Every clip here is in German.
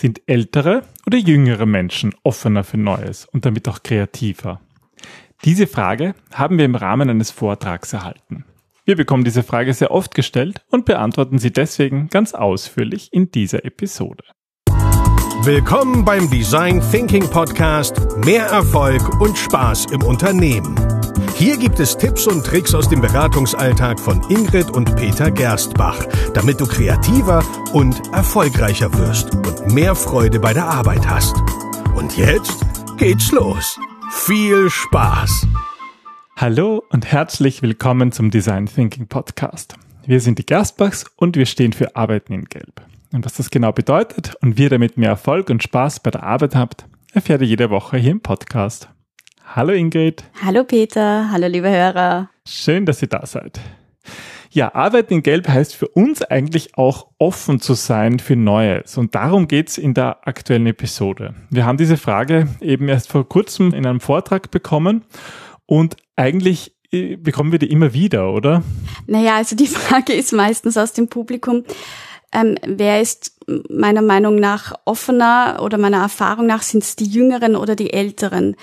Sind ältere oder jüngere Menschen offener für Neues und damit auch kreativer? Diese Frage haben wir im Rahmen eines Vortrags erhalten. Wir bekommen diese Frage sehr oft gestellt und beantworten sie deswegen ganz ausführlich in dieser Episode. Willkommen beim Design Thinking Podcast Mehr Erfolg und Spaß im Unternehmen. Hier gibt es Tipps und Tricks aus dem Beratungsalltag von Ingrid und Peter Gerstbach, damit du kreativer und erfolgreicher wirst und mehr Freude bei der Arbeit hast. Und jetzt geht's los. Viel Spaß! Hallo und herzlich willkommen zum Design Thinking Podcast. Wir sind die Gerstbachs und wir stehen für Arbeiten in Gelb. Und was das genau bedeutet und wie ihr damit mehr Erfolg und Spaß bei der Arbeit habt, erfährt ihr jede Woche hier im Podcast. Hallo Ingrid. Hallo Peter, hallo liebe Hörer. Schön, dass ihr da seid. Ja, Arbeiten in Gelb heißt für uns eigentlich auch offen zu sein für Neues. Und darum geht's in der aktuellen Episode. Wir haben diese Frage eben erst vor kurzem in einem Vortrag bekommen und eigentlich äh, bekommen wir die immer wieder, oder? Naja, also die Frage ist meistens aus dem Publikum, ähm, wer ist meiner Meinung nach offener oder meiner Erfahrung nach sind es die Jüngeren oder die Älteren?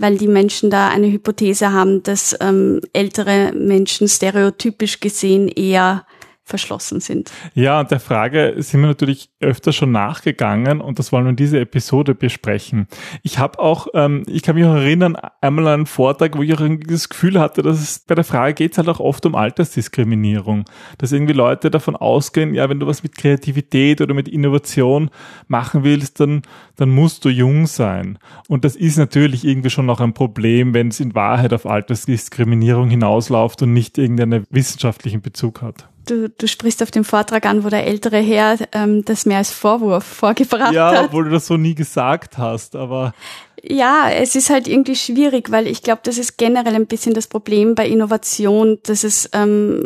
Weil die Menschen da eine Hypothese haben, dass ähm, ältere Menschen stereotypisch gesehen eher verschlossen sind. Ja, und der Frage sind wir natürlich öfter schon nachgegangen und das wollen wir in dieser Episode besprechen. Ich habe auch, ähm, ich kann mich auch erinnern, einmal an einen Vortrag, wo ich auch irgendwie das Gefühl hatte, dass es bei der Frage geht es halt auch oft um Altersdiskriminierung. Dass irgendwie Leute davon ausgehen, ja, wenn du was mit Kreativität oder mit Innovation machen willst, dann, dann musst du jung sein. Und das ist natürlich irgendwie schon noch ein Problem, wenn es in Wahrheit auf Altersdiskriminierung hinausläuft und nicht irgendeinen wissenschaftlichen Bezug hat du, du sprichst auf dem Vortrag an, wo der ältere Herr ähm, das mehr als Vorwurf vorgebracht ja, hat. Ja, obwohl du das so nie gesagt hast, aber. Ja, es ist halt irgendwie schwierig, weil ich glaube, das ist generell ein bisschen das Problem bei Innovation, dass es ähm,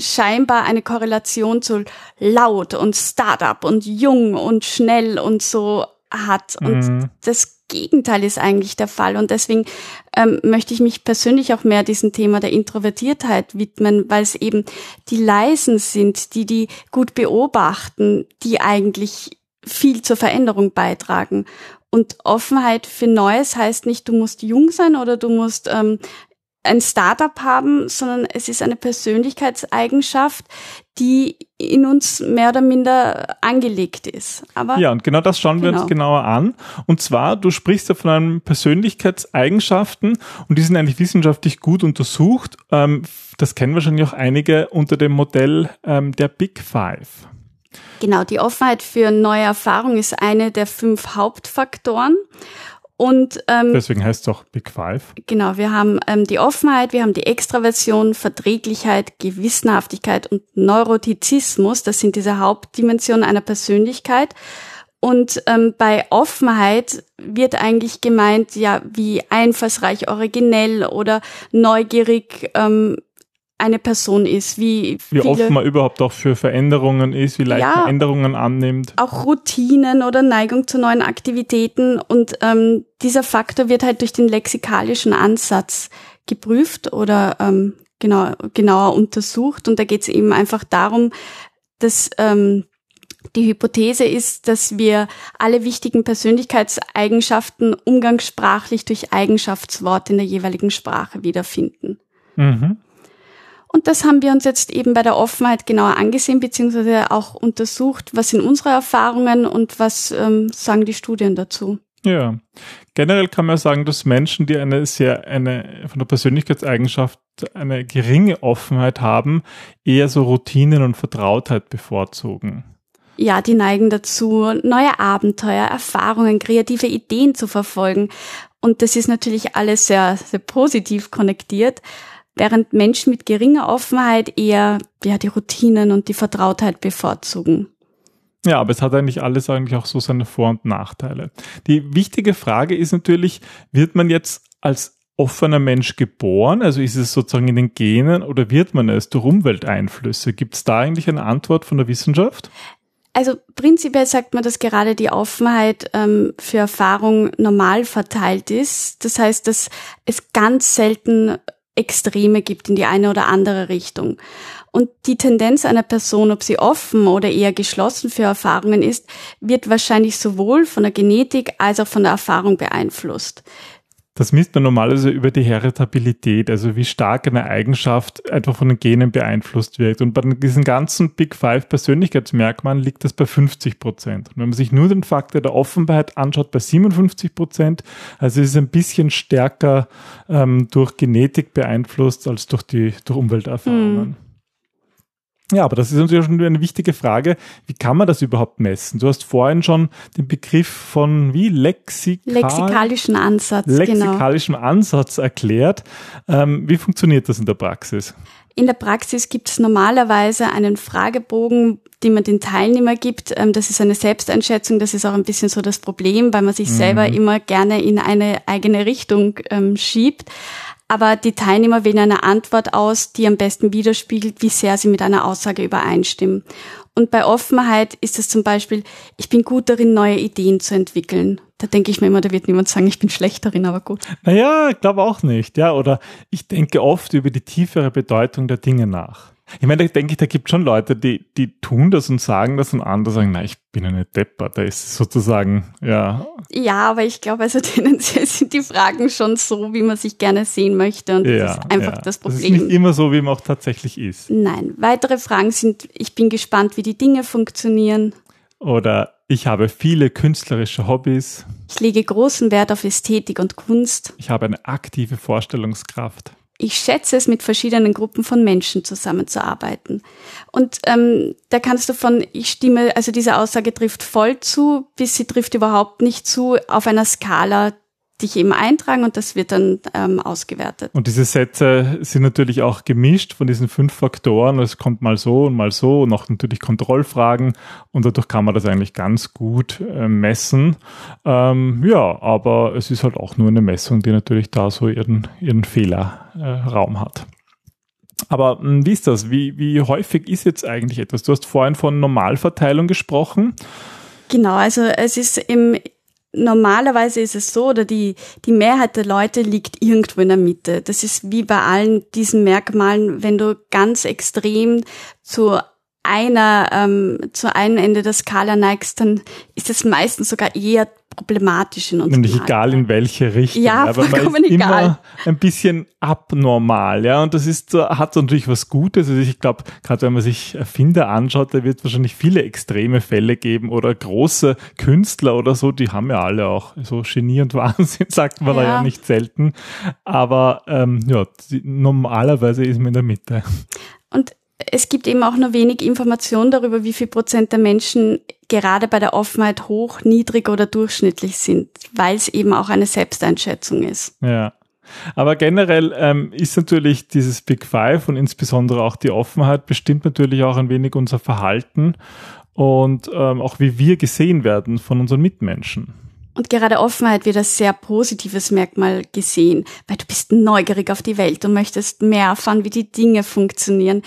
scheinbar eine Korrelation zu laut und Startup und jung und schnell und so hat. Und mhm. das Gegenteil ist eigentlich der Fall. Und deswegen ähm, möchte ich mich persönlich auch mehr diesem Thema der Introvertiertheit widmen, weil es eben die Leisen sind, die die gut beobachten, die eigentlich viel zur Veränderung beitragen. Und Offenheit für Neues heißt nicht, du musst jung sein oder du musst ähm, ein Startup haben, sondern es ist eine Persönlichkeitseigenschaft, die in uns mehr oder minder angelegt ist. Aber ja, und genau das schauen genau. wir uns genau. genauer an. Und zwar, du sprichst ja von einem Persönlichkeitseigenschaften und die sind eigentlich wissenschaftlich gut untersucht. Ähm, das kennen wahrscheinlich auch einige unter dem Modell ähm, der Big Five. Genau, die Offenheit für neue Erfahrungen ist eine der fünf Hauptfaktoren. Und ähm, deswegen heißt es auch Big Five. Genau, wir haben ähm, die Offenheit, wir haben die Extraversion, Verträglichkeit, Gewissenhaftigkeit und Neurotizismus. Das sind diese Hauptdimensionen einer Persönlichkeit. Und ähm, bei Offenheit wird eigentlich gemeint, ja, wie einfallsreich, originell oder neugierig, ähm, eine Person ist, wie wie offen man überhaupt auch für Veränderungen ist, wie leicht ja, man Änderungen annimmt. Auch Routinen oder Neigung zu neuen Aktivitäten und ähm, dieser Faktor wird halt durch den lexikalischen Ansatz geprüft oder ähm, genau, genauer untersucht und da geht es eben einfach darum, dass ähm, die Hypothese ist, dass wir alle wichtigen Persönlichkeitseigenschaften umgangssprachlich durch Eigenschaftsworte in der jeweiligen Sprache wiederfinden. Mhm. Und das haben wir uns jetzt eben bei der Offenheit genauer angesehen, beziehungsweise auch untersucht, was sind unsere Erfahrungen und was ähm, sagen die Studien dazu. Ja, generell kann man sagen, dass Menschen, die eine sehr, eine von der Persönlichkeitseigenschaft eine geringe Offenheit haben, eher so Routinen und Vertrautheit bevorzugen. Ja, die neigen dazu, neue Abenteuer, Erfahrungen, kreative Ideen zu verfolgen. Und das ist natürlich alles sehr, sehr positiv konnektiert während Menschen mit geringer Offenheit eher ja, die Routinen und die Vertrautheit bevorzugen. Ja, aber es hat eigentlich alles eigentlich auch so seine Vor- und Nachteile. Die wichtige Frage ist natürlich, wird man jetzt als offener Mensch geboren? Also ist es sozusagen in den Genen oder wird man es durch Umwelteinflüsse? Gibt es da eigentlich eine Antwort von der Wissenschaft? Also prinzipiell sagt man, dass gerade die Offenheit ähm, für Erfahrung normal verteilt ist. Das heißt, dass es ganz selten Extreme gibt in die eine oder andere Richtung. Und die Tendenz einer Person, ob sie offen oder eher geschlossen für Erfahrungen ist, wird wahrscheinlich sowohl von der Genetik als auch von der Erfahrung beeinflusst. Das misst man normalerweise über die Heritabilität, also wie stark eine Eigenschaft einfach von den Genen beeinflusst wird. Und bei diesen ganzen Big Five Persönlichkeitsmerkmalen liegt das bei 50 Prozent. Und wenn man sich nur den Faktor der Offenheit anschaut, bei 57 Prozent, also es ist ein bisschen stärker ähm, durch Genetik beeinflusst als durch die durch Umwelterfahrungen. Mhm. Ja, aber das ist natürlich schon eine wichtige Frage. Wie kann man das überhaupt messen? Du hast vorhin schon den Begriff von wie Lexikal lexikalischen Ansatz, lexikalischen genau. Ansatz erklärt. Ähm, wie funktioniert das in der Praxis? In der Praxis gibt es normalerweise einen Fragebogen, den man den Teilnehmer gibt. Ähm, das ist eine Selbsteinschätzung. Das ist auch ein bisschen so das Problem, weil man sich mhm. selber immer gerne in eine eigene Richtung ähm, schiebt aber die Teilnehmer wählen eine Antwort aus, die am besten widerspiegelt, wie sehr sie mit einer Aussage übereinstimmen. Und bei Offenheit ist es zum Beispiel, ich bin gut darin, neue Ideen zu entwickeln. Da denke ich mir immer, da wird niemand sagen, ich bin schlecht darin, aber gut. Naja, ich glaube auch nicht, ja. Oder ich denke oft über die tiefere Bedeutung der Dinge nach. Ich meine, da denke ich, da gibt schon Leute, die, die tun das und sagen das und andere sagen, nein, ich bin eine Depper. Da ist sozusagen, ja. Ja, aber ich glaube, also tendenziell sind die Fragen schon so, wie man sich gerne sehen möchte und ja, das ist einfach ja. das Problem. Das ist nicht immer so, wie man auch tatsächlich ist. Nein. Weitere Fragen sind, ich bin gespannt, wie die Dinge funktionieren. Oder ich habe viele künstlerische Hobbys. Ich lege großen Wert auf Ästhetik und Kunst. Ich habe eine aktive Vorstellungskraft ich schätze es, mit verschiedenen Gruppen von Menschen zusammenzuarbeiten. Und ähm, da kannst du von, ich stimme, also diese Aussage trifft voll zu, bis sie trifft überhaupt nicht zu, auf einer Skala dich eben eintragen und das wird dann ähm, ausgewertet. Und diese Sätze sind natürlich auch gemischt von diesen fünf Faktoren. Es kommt mal so und mal so und auch natürlich Kontrollfragen und dadurch kann man das eigentlich ganz gut äh, messen. Ähm, ja, aber es ist halt auch nur eine Messung, die natürlich da so ihren, ihren Fehlerraum äh, hat. Aber mh, hm, wie ist das? Wie, wie häufig ist jetzt eigentlich etwas? Du hast vorhin von Normalverteilung gesprochen. Genau, also es ist im normalerweise ist es so, oder die, die Mehrheit der Leute liegt irgendwo in der Mitte. Das ist wie bei allen diesen Merkmalen, wenn du ganz extrem zu einer, ähm, zu einem Ende der Skala neigst, dann ist es meistens sogar eher problematisch in unserem Nämlich egal in welche Richtung. Ja, aber man ist egal. immer ein bisschen abnormal, ja. Und das ist, hat natürlich was Gutes. Also ich glaube, gerade wenn man sich Erfinder anschaut, da wird wahrscheinlich viele extreme Fälle geben oder große Künstler oder so, die haben ja alle auch so Genie und Wahnsinn, sagt man ja. da ja nicht selten. Aber ähm, ja, normalerweise ist man in der Mitte. Und es gibt eben auch nur wenig Information darüber, wie viel Prozent der Menschen gerade bei der Offenheit hoch, niedrig oder durchschnittlich sind, weil es eben auch eine Selbsteinschätzung ist. Ja. Aber generell ähm, ist natürlich dieses Big Five und insbesondere auch die Offenheit bestimmt natürlich auch ein wenig unser Verhalten und ähm, auch wie wir gesehen werden von unseren Mitmenschen. Und gerade Offenheit wird als sehr positives Merkmal gesehen, weil du bist neugierig auf die Welt und möchtest mehr erfahren, wie die Dinge funktionieren.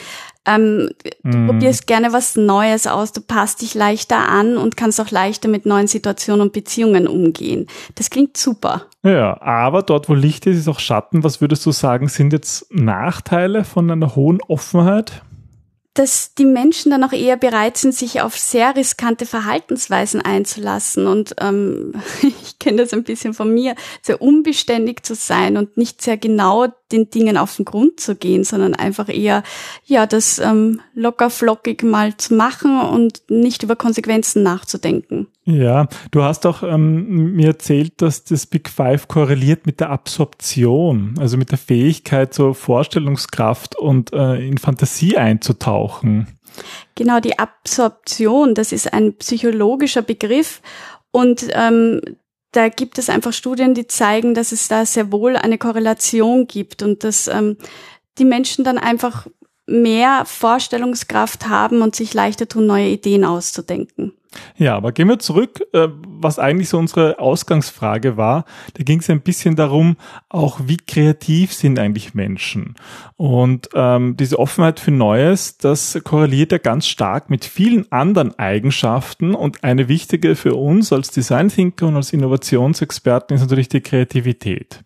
Ähm, mm. Du mhm. probierst gerne was Neues aus, du passt dich leichter an und kannst auch leichter mit neuen Situationen und Beziehungen umgehen. Das klingt super. Ja, aber dort, wo Licht ist, ist auch Schatten. Was würdest du sagen, sind jetzt Nachteile von einer hohen Offenheit? dass die Menschen dann auch eher bereit sind, sich auf sehr riskante Verhaltensweisen einzulassen. Und ähm, ich kenne das ein bisschen von mir, sehr unbeständig zu sein und nicht sehr genau den Dingen auf den Grund zu gehen, sondern einfach eher, ja, das ähm, locker flockig mal zu machen und nicht über Konsequenzen nachzudenken. Ja, du hast auch ähm, mir erzählt, dass das Big Five korreliert mit der Absorption, also mit der Fähigkeit zur Vorstellungskraft und äh, in Fantasie einzutauchen. Genau, die Absorption, das ist ein psychologischer Begriff und ähm, da gibt es einfach Studien, die zeigen, dass es da sehr wohl eine Korrelation gibt und dass ähm, die Menschen dann einfach mehr Vorstellungskraft haben und sich leichter tun, neue Ideen auszudenken. Ja, aber gehen wir zurück, äh, was eigentlich so unsere Ausgangsfrage war. Da ging es ein bisschen darum, auch wie kreativ sind eigentlich Menschen. Und ähm, diese Offenheit für Neues, das korreliert ja ganz stark mit vielen anderen Eigenschaften. Und eine wichtige für uns als Design Thinker und als Innovationsexperten ist natürlich die Kreativität.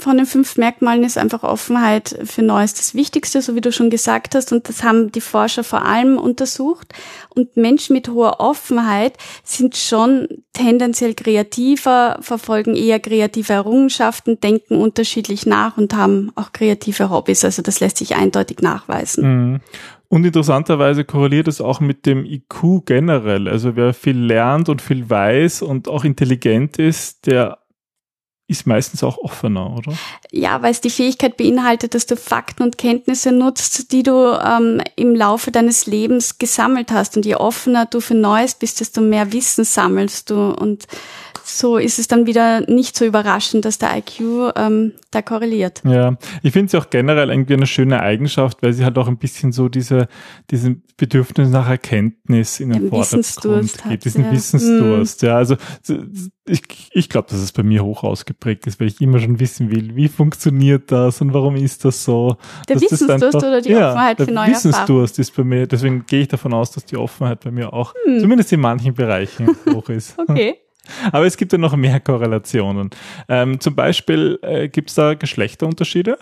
Von den fünf Merkmalen ist einfach Offenheit für Neues das Wichtigste, so wie du schon gesagt hast. Und das haben die Forscher vor allem untersucht. Und Menschen mit hoher Offenheit sind schon tendenziell kreativer, verfolgen eher kreative Errungenschaften, denken unterschiedlich nach und haben auch kreative Hobbys. Also das lässt sich eindeutig nachweisen. Mhm. Und interessanterweise korreliert es auch mit dem IQ generell. Also wer viel lernt und viel weiß und auch intelligent ist, der ist meistens auch offener, oder? Ja, weil es die Fähigkeit beinhaltet, dass du Fakten und Kenntnisse nutzt, die du ähm, im Laufe deines Lebens gesammelt hast. Und je offener du für Neues bist, desto mehr Wissen sammelst du. Und so ist es dann wieder nicht so überraschend, dass der IQ ähm, da korreliert. Ja, ich finde sie auch generell irgendwie eine schöne Eigenschaft, weil sie halt auch ein bisschen so diese, diesen Bedürfnis nach Erkenntnis in den Vordergrund gibt, diesen ja. Wissensdurst. Mhm. Ja, also ich, ich glaube, dass es bei mir hoch ausgeprägt ist, weil ich immer schon wissen will, wie funktioniert das und warum ist das so. Der Wissensdurst einfach, oder die ja, Offenheit für neue Wissensdurst ist bei mir, deswegen gehe ich davon aus, dass die Offenheit bei mir auch, hm. zumindest in manchen Bereichen, hoch ist. okay. Aber es gibt ja noch mehr Korrelationen. Ähm, zum Beispiel äh, gibt es da Geschlechterunterschiede?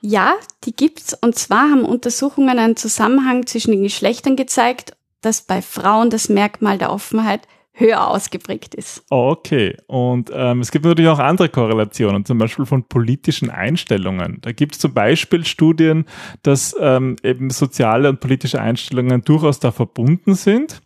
Ja, die gibt's. Und zwar haben Untersuchungen einen Zusammenhang zwischen den Geschlechtern gezeigt, dass bei Frauen das Merkmal der Offenheit höher ausgeprägt ist. Okay, und ähm, es gibt natürlich auch andere Korrelationen, zum Beispiel von politischen Einstellungen. Da gibt es zum Beispiel Studien, dass ähm, eben soziale und politische Einstellungen durchaus da verbunden sind.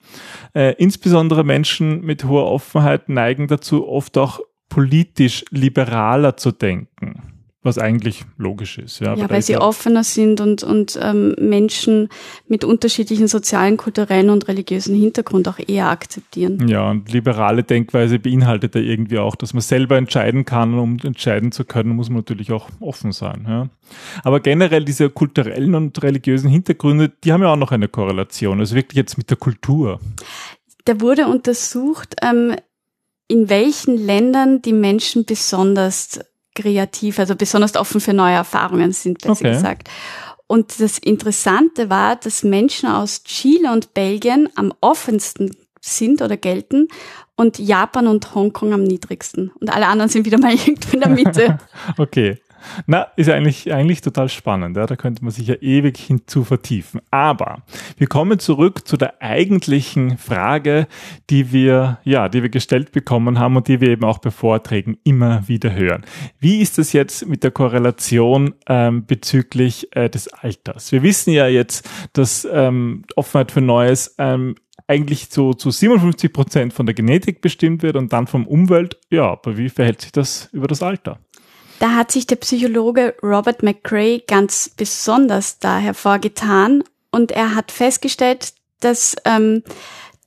Äh, insbesondere Menschen mit hoher Offenheit neigen dazu, oft auch politisch liberaler zu denken was eigentlich logisch ist. Ja, ja weil sie ja offener sind und, und ähm, Menschen mit unterschiedlichen sozialen, kulturellen und religiösen Hintergrund auch eher akzeptieren. Ja, und liberale Denkweise beinhaltet ja irgendwie auch, dass man selber entscheiden kann und um entscheiden zu können, muss man natürlich auch offen sein. Ja. Aber generell diese kulturellen und religiösen Hintergründe, die haben ja auch noch eine Korrelation, also wirklich jetzt mit der Kultur. Da wurde untersucht, ähm, in welchen Ländern die Menschen besonders kreativ, also besonders offen für neue Erfahrungen sind, besser okay. gesagt. Und das Interessante war, dass Menschen aus Chile und Belgien am offensten sind oder gelten und Japan und Hongkong am niedrigsten. Und alle anderen sind wieder mal irgendwo in der Mitte. okay. Na, ist eigentlich, eigentlich total spannend. Ja? Da könnte man sich ja ewig hinzu vertiefen. Aber wir kommen zurück zu der eigentlichen Frage, die wir, ja, die wir gestellt bekommen haben und die wir eben auch bei Vorträgen immer wieder hören. Wie ist es jetzt mit der Korrelation ähm, bezüglich äh, des Alters? Wir wissen ja jetzt, dass ähm, Offenheit für Neues ähm, eigentlich so zu 57 Prozent von der Genetik bestimmt wird und dann vom Umwelt. Ja, aber wie verhält sich das über das Alter? Da hat sich der Psychologe Robert McCrae ganz besonders da hervorgetan und er hat festgestellt, dass, ähm,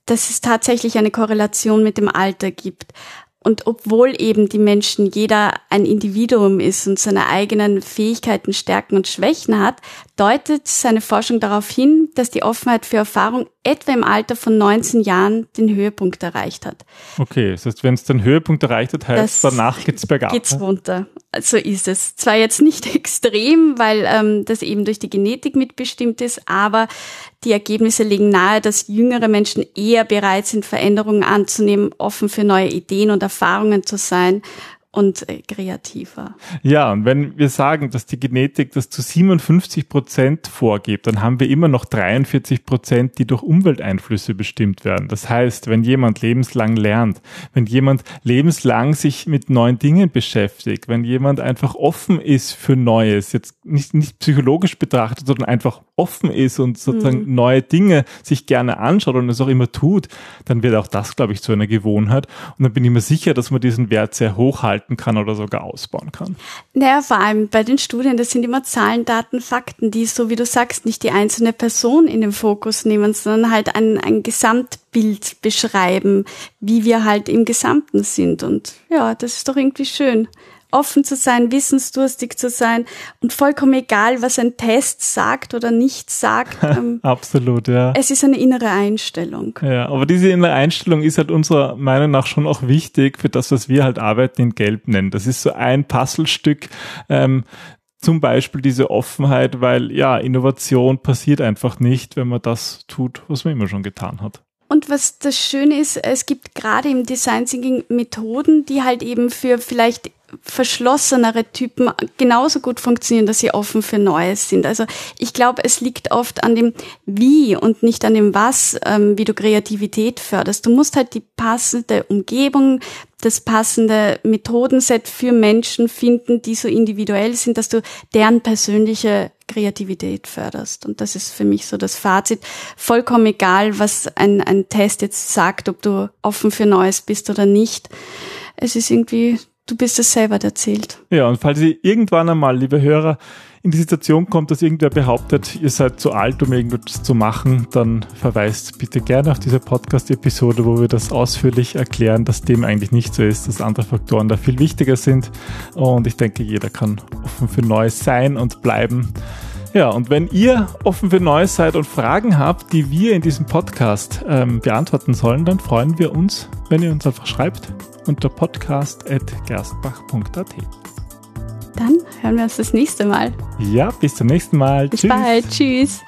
dass es tatsächlich eine Korrelation mit dem Alter gibt. Und obwohl eben die Menschen jeder ein Individuum ist und seine eigenen Fähigkeiten, Stärken und Schwächen hat, deutet seine Forschung darauf hin, dass die Offenheit für Erfahrung etwa im Alter von 19 Jahren den Höhepunkt erreicht hat. Okay, das heißt, wenn es den Höhepunkt erreicht hat, heißt das danach geht's bergab. Geht's ne? runter. So ist es. Zwar jetzt nicht extrem, weil ähm, das eben durch die Genetik mitbestimmt ist, aber die Ergebnisse legen nahe, dass jüngere Menschen eher bereit sind, Veränderungen anzunehmen, offen für neue Ideen und Erfahrungen zu sein und äh, kreativer. Ja, und wenn wir sagen, dass die Genetik das zu 57 Prozent vorgibt, dann haben wir immer noch 43 Prozent, die durch Umwelteinflüsse bestimmt werden. Das heißt, wenn jemand lebenslang lernt, wenn jemand lebenslang sich mit neuen Dingen beschäftigt, wenn jemand einfach offen ist für Neues, jetzt nicht, nicht psychologisch betrachtet, sondern einfach offen ist und sozusagen mhm. neue Dinge sich gerne anschaut und es auch immer tut, dann wird auch das, glaube ich, zu einer Gewohnheit. Und dann bin ich mir sicher, dass man diesen Wert sehr hoch halten halten kann oder sogar ausbauen kann. Naja, vor allem bei den Studien, das sind immer Zahlen, Daten, Fakten, die, so wie du sagst, nicht die einzelne Person in den Fokus nehmen, sondern halt ein, ein Gesamtbild beschreiben, wie wir halt im Gesamten sind. Und ja, das ist doch irgendwie schön offen zu sein, wissensdurstig zu sein und vollkommen egal, was ein Test sagt oder nicht sagt. Ähm, Absolut, ja. Es ist eine innere Einstellung. Ja, aber diese innere Einstellung ist halt unserer Meinung nach schon auch wichtig für das, was wir halt Arbeiten in Gelb nennen. Das ist so ein Puzzlestück, ähm, zum Beispiel diese Offenheit, weil ja, Innovation passiert einfach nicht, wenn man das tut, was man immer schon getan hat. Und was das Schöne ist, es gibt gerade im Design Thinking Methoden, die halt eben für vielleicht verschlossenere Typen genauso gut funktionieren, dass sie offen für Neues sind. Also ich glaube, es liegt oft an dem Wie und nicht an dem Was, ähm, wie du Kreativität förderst. Du musst halt die passende Umgebung, das passende Methodenset für Menschen finden, die so individuell sind, dass du deren persönliche Kreativität förderst. Und das ist für mich so das Fazit. Vollkommen egal, was ein, ein Test jetzt sagt, ob du offen für Neues bist oder nicht. Es ist irgendwie, du bist es selber, der zählt. Ja, und falls ihr irgendwann einmal, liebe Hörer, in die Situation kommt, dass irgendwer behauptet, ihr seid zu alt, um irgendwas zu machen, dann verweist bitte gerne auf diese Podcast-Episode, wo wir das ausführlich erklären, dass dem eigentlich nicht so ist, dass andere Faktoren da viel wichtiger sind. Und ich denke, jeder kann offen für Neues sein und bleiben. Ja, und wenn ihr offen für Neues seid und Fragen habt, die wir in diesem Podcast ähm, beantworten sollen, dann freuen wir uns, wenn ihr uns einfach schreibt unter podcast.gerstbach.at. Dann hören wir uns das nächste Mal. Ja, bis zum nächsten Mal. Bis Tschüss. bald. Tschüss.